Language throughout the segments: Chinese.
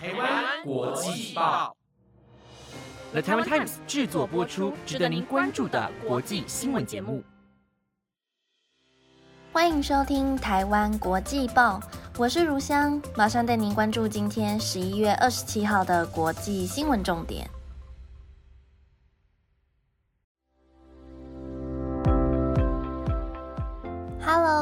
台湾国际报，The Taiwan Times 制作播出，值得您关注的国际新闻节目。欢迎收听台湾国际报，我是如香，马上带您关注今天十一月二十七号的国际新闻重点。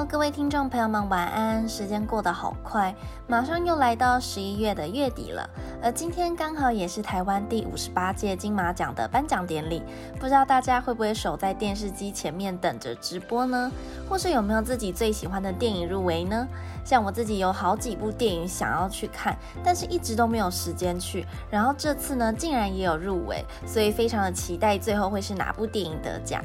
各位听众朋友们，晚安！时间过得好快，马上又来到十一月的月底了。而今天刚好也是台湾第五十八届金马奖的颁奖典礼，不知道大家会不会守在电视机前面等着直播呢？或是有没有自己最喜欢的电影入围呢？像我自己有好几部电影想要去看，但是一直都没有时间去。然后这次呢，竟然也有入围，所以非常的期待最后会是哪部电影得奖。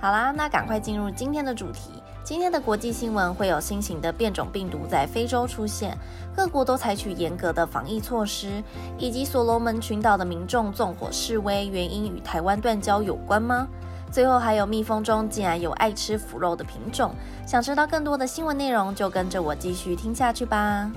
好啦，那赶快进入今天的主题。今天的国际新闻会有新型的变种病毒在非洲出现，各国都采取严格的防疫措施，以及所罗门群岛的民众纵火示威，原因与台湾断交有关吗？最后还有蜜蜂中竟然有爱吃腐肉的品种，想知道更多的新闻内容，就跟着我继续听下去吧。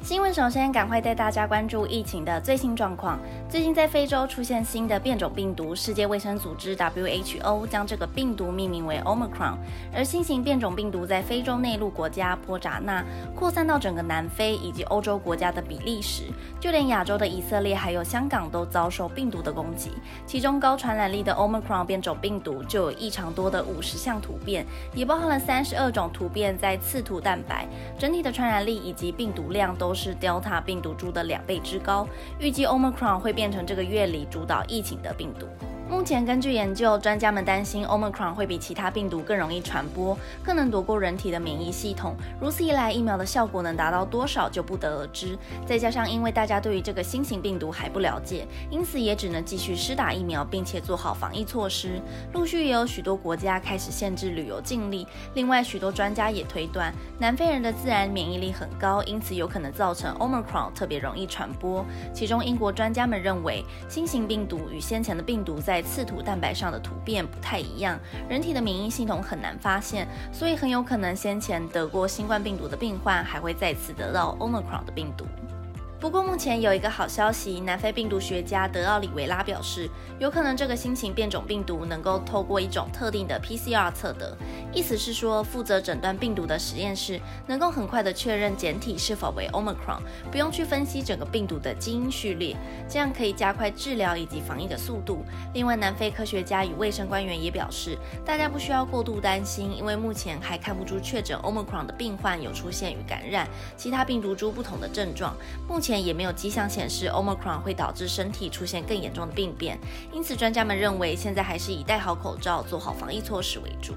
新闻首先赶快带大家关注疫情的最新状况。最近在非洲出现新的变种病毒，世界卫生组织 WHO 将这个病毒命名为 Omicron。而新型变种病毒在非洲内陆国家波扎那扩散到整个南非以及欧洲国家的比利时，就连亚洲的以色列还有香港都遭受病毒的攻击。其中高传染力的 Omicron 变种病毒就有异常多的五十项突变，也包含了三十二种突变在刺突蛋白，整体的传染力以及病毒量都。是 Delta 病毒株的两倍之高，预计 Omicron 会变成这个月里主导疫情的病毒。目前根据研究，专家们担心 Omicron 会比其他病毒更容易传播，更能夺过人体的免疫系统。如此一来，疫苗的效果能达到多少就不得而知。再加上因为大家对于这个新型病毒还不了解，因此也只能继续施打疫苗，并且做好防疫措施。陆续也有许多国家开始限制旅游禁令。另外，许多专家也推断，南非人的自然免疫力很高，因此有可能造成 Omicron 特别容易传播。其中，英国专家们认为，新型病毒与先前的病毒在刺突蛋白上的突变不太一样，人体的免疫系统很难发现，所以很有可能先前得过新冠病毒的病患还会再次得到 Omicron 的病毒。不过目前有一个好消息，南非病毒学家德奥里维拉表示，有可能这个新型变种病毒能够透过一种特定的 PCR 测得，意思是说负责诊断病毒的实验室能够很快的确认简体是否为 Omicron，不用去分析整个病毒的基因序列，这样可以加快治疗以及防疫的速度。另外，南非科学家与卫生官员也表示，大家不需要过度担心，因为目前还看不出确诊 Omicron 的病患有出现与感染其他病毒株不同的症状。目前。前也没有迹象显示 Omicron 会导致身体出现更严重的病变，因此专家们认为现在还是以戴好口罩、做好防疫措施为主。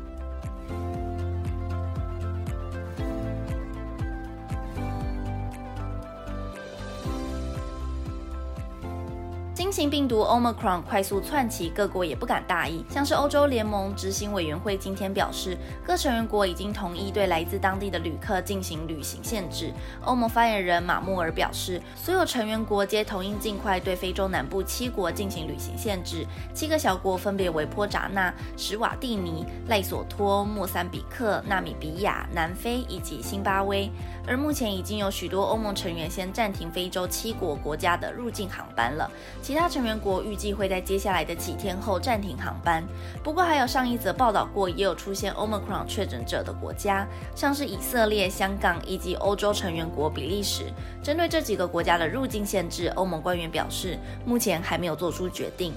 新型病毒 Omicron 快速窜起，各国也不敢大意。像是欧洲联盟执行委员会今天表示，各成员国已经同意对来自当地的旅客进行旅行限制。欧盟发言人马穆尔表示，所有成员国皆同意尽快对非洲南部七国进行旅行限制。七个小国分别为波扎纳、史瓦蒂尼、赖索托、莫桑比克、纳米比亚、南非以及新巴威。而目前已经有许多欧盟成员先暂停非洲七国国家的入境航班了，其他。其他成员国预计会在接下来的几天后暂停航班。不过，还有上一则报道过，也有出现 Omicron 确诊者的国家，像是以色列、香港以及欧洲成员国比利时。针对这几个国家的入境限制，欧盟官员表示，目前还没有做出决定。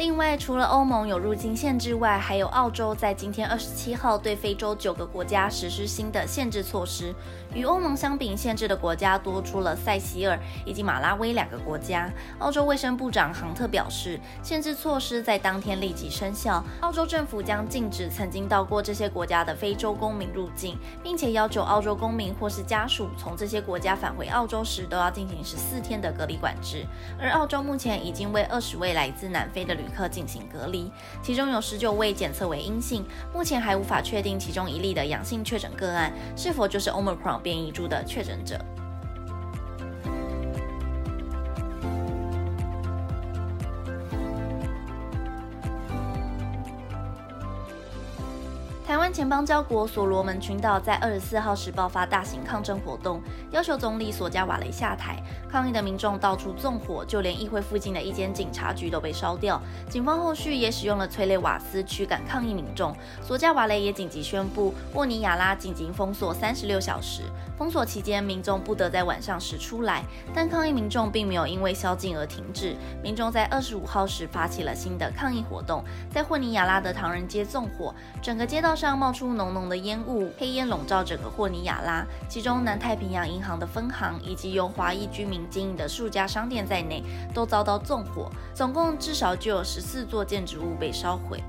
另外，除了欧盟有入境限制外，还有澳洲在今天二十七号对非洲九个国家实施新的限制措施。与欧盟相比，限制的国家多出了塞西尔以及马拉维两个国家。澳洲卫生部长杭特表示，限制措施在当天立即生效。澳洲政府将禁止曾经到过这些国家的非洲公民入境，并且要求澳洲公民或是家属从这些国家返回澳洲时都要进行十四天的隔离管制。而澳洲目前已经为二十位来自南非的旅客进行隔离，其中有十九位检测为阴性，目前还无法确定其中一例的阳性确诊个案是否就是 Omicron。变异株的确诊者。前邦交国所罗门群岛在二十四号时爆发大型抗争活动，要求总理索加瓦雷下台。抗议的民众到处纵火，就连议会附近的一间警察局都被烧掉。警方后续也使用了催泪瓦斯驱赶抗议民众。索加瓦雷也紧急宣布沃尼亚拉紧急封锁三十六小时。封锁期间，民众不得在晚上时出来。但抗议民众并没有因为宵禁而停止。民众在二十五号时发起了新的抗议活动，在霍尼亚拉的唐人街纵火，整个街道上冒出浓浓的烟雾，黑烟笼罩整个霍尼亚拉。其中南太平洋银行的分行以及由华裔居民经营的数家商店在内，都遭到纵火，总共至少就有十四座建筑物被烧毁。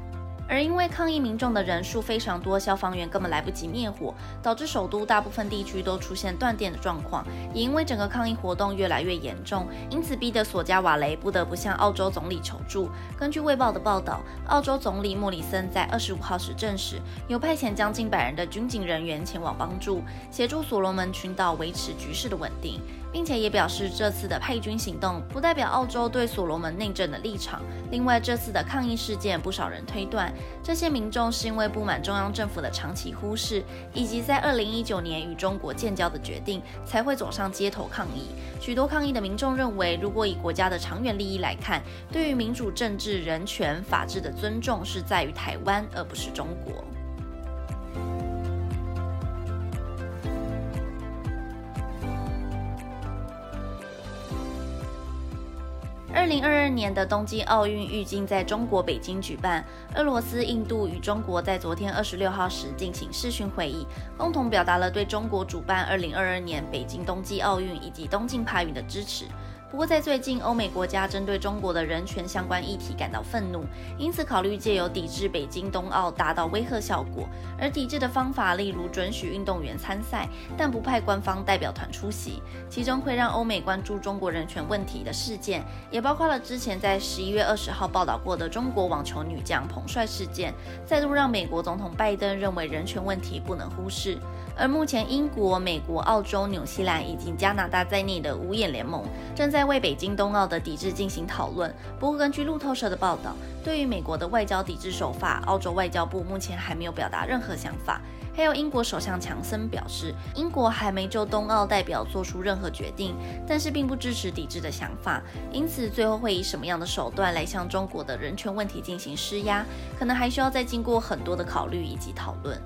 而因为抗议民众的人数非常多，消防员根本来不及灭火，导致首都大部分地区都出现断电的状况。也因为整个抗议活动越来越严重，因此逼得索加瓦雷不得不向澳洲总理求助。根据《卫报》的报道，澳洲总理莫里森在二十五号时证实，有派遣将近百人的军警人员前往帮助，协助所罗门群岛维持局势的稳定。并且也表示，这次的派军行动不代表澳洲对所罗门内政的立场。另外，这次的抗议事件，不少人推断，这些民众是因为不满中央政府的长期忽视，以及在二零一九年与中国建交的决定，才会走上街头抗议。许多抗议的民众认为，如果以国家的长远利益来看，对于民主政治、人权、法治的尊重是在于台湾，而不是中国。二零二二年的东京奥运预计在中国北京举办。俄罗斯、印度与中国在昨天二十六号时进行视讯会议，共同表达了对中国主办二零二二年北京冬季奥运以及东京帕运的支持。不过，在最近，欧美国家针对中国的人权相关议题感到愤怒，因此考虑借由抵制北京冬奥达到威吓效果。而抵制的方法，例如准许运动员参赛，但不派官方代表团出席。其中会让欧美关注中国人权问题的事件，也包括了之前在十一月二十号报道过的中国网球女将彭帅事件，再度让美国总统拜登认为人权问题不能忽视。而目前，英国、美国、澳洲、纽西兰以及加拿大在内的五眼联盟正在为北京冬奥的抵制进行讨论。不过，根据路透社的报道，对于美国的外交抵制手法，澳洲外交部目前还没有表达任何想法。还有英国首相强森表示，英国还没就冬奥代表做出任何决定，但是并不支持抵制的想法。因此，最后会以什么样的手段来向中国的人权问题进行施压，可能还需要再经过很多的考虑以及讨论。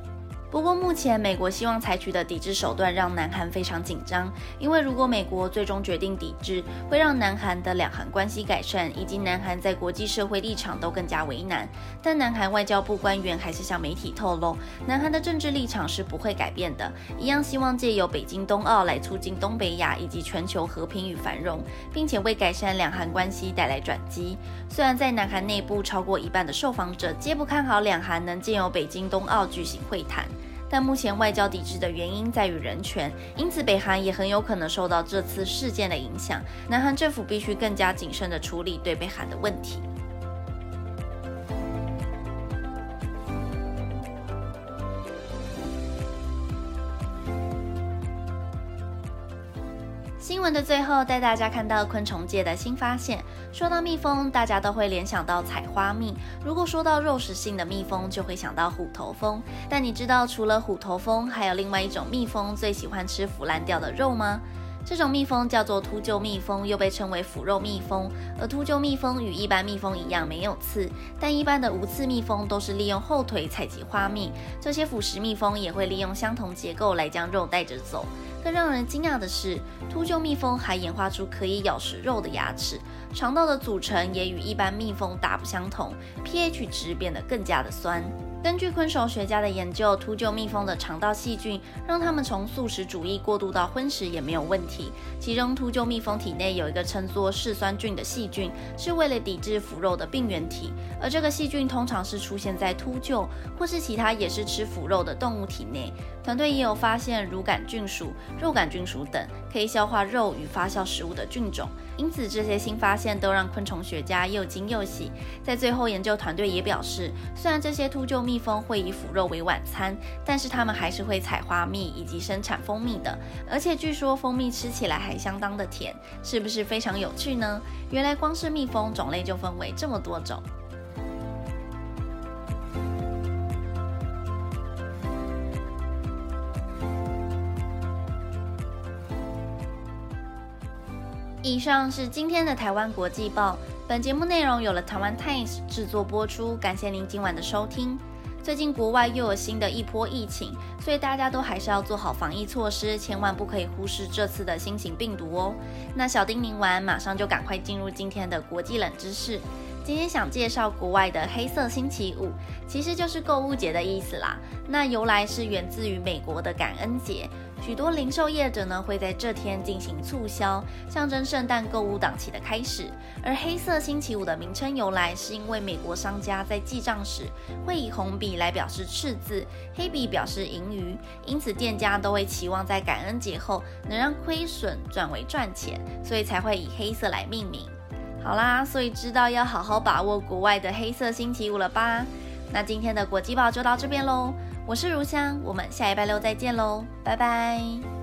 不过，目前美国希望采取的抵制手段让南韩非常紧张，因为如果美国最终决定抵制，会让南韩的两韩关系改善，以及南韩在国际社会立场都更加为难。但南韩外交部官员还是向媒体透露，南韩的政治立场是不会改变的，一样希望借由北京冬奥来促进东北亚以及全球和平与繁荣，并且为改善两韩关系带来转机。虽然在南韩内部超过一半的受访者皆不看好两韩能借由北京冬奥举行会谈。但目前外交抵制的原因在于人权，因此北韩也很有可能受到这次事件的影响。南韩政府必须更加谨慎地处理对北韩的问题。新闻的最后，带大家看到昆虫界的新发现。说到蜜蜂，大家都会联想到采花蜜；如果说到肉食性的蜜蜂，就会想到虎头蜂。但你知道，除了虎头蜂，还有另外一种蜜蜂最喜欢吃腐烂掉的肉吗？这种蜜蜂叫做秃鹫蜜蜂，又被称为腐肉蜜蜂。而秃鹫蜜蜂与一般蜜蜂一样没有刺，但一般的无刺蜜蜂都是利用后腿采集花蜜。这些腐食蜜蜂也会利用相同结构来将肉带着走。更让人惊讶的是，秃鹫蜜蜂还演化出可以咬食肉的牙齿，肠道的组成也与一般蜜蜂大不相同，pH 值变得更加的酸。根据昆虫学家的研究，秃鹫蜜蜂的肠道细菌让它们从素食主义过渡到荤食也没有问题。其中，秃鹫蜜蜂体内有一个称作嗜酸菌的细菌，是为了抵制腐肉的病原体。而这个细菌通常是出现在秃鹫或是其他也是吃腐肉的动物体内。团队也有发现乳杆菌属、肉杆菌属等可以消化肉与发酵食物的菌种。因此，这些新发现都让昆虫学家又惊又喜。在最后，研究团队也表示，虽然这些秃鹫蜜蜜蜂会以腐肉为晚餐，但是它们还是会采花蜜以及生产蜂蜜的。而且据说蜂蜜吃起来还相当的甜，是不是非常有趣呢？原来光是蜜蜂种类就分为这么多种。以上是今天的台湾国际报。本节目内容有了台湾 Times 制作播出，感谢您今晚的收听。最近国外又有新的一波疫情，所以大家都还是要做好防疫措施，千万不可以忽视这次的新型病毒哦。那小丁宁完，马上就赶快进入今天的国际冷知识。今天想介绍国外的黑色星期五，其实就是购物节的意思啦。那由来是源自于美国的感恩节，许多零售业者呢会在这天进行促销，象征圣诞购物档期的开始。而黑色星期五的名称由来，是因为美国商家在记账时会以红笔来表示赤字，黑笔表示盈余，因此店家都会期望在感恩节后能让亏损转为赚钱，所以才会以黑色来命名。好啦，所以知道要好好把握国外的黑色星期五了吧？那今天的国际报就到这边喽，我是如香，我们下礼拜六再见喽，拜拜。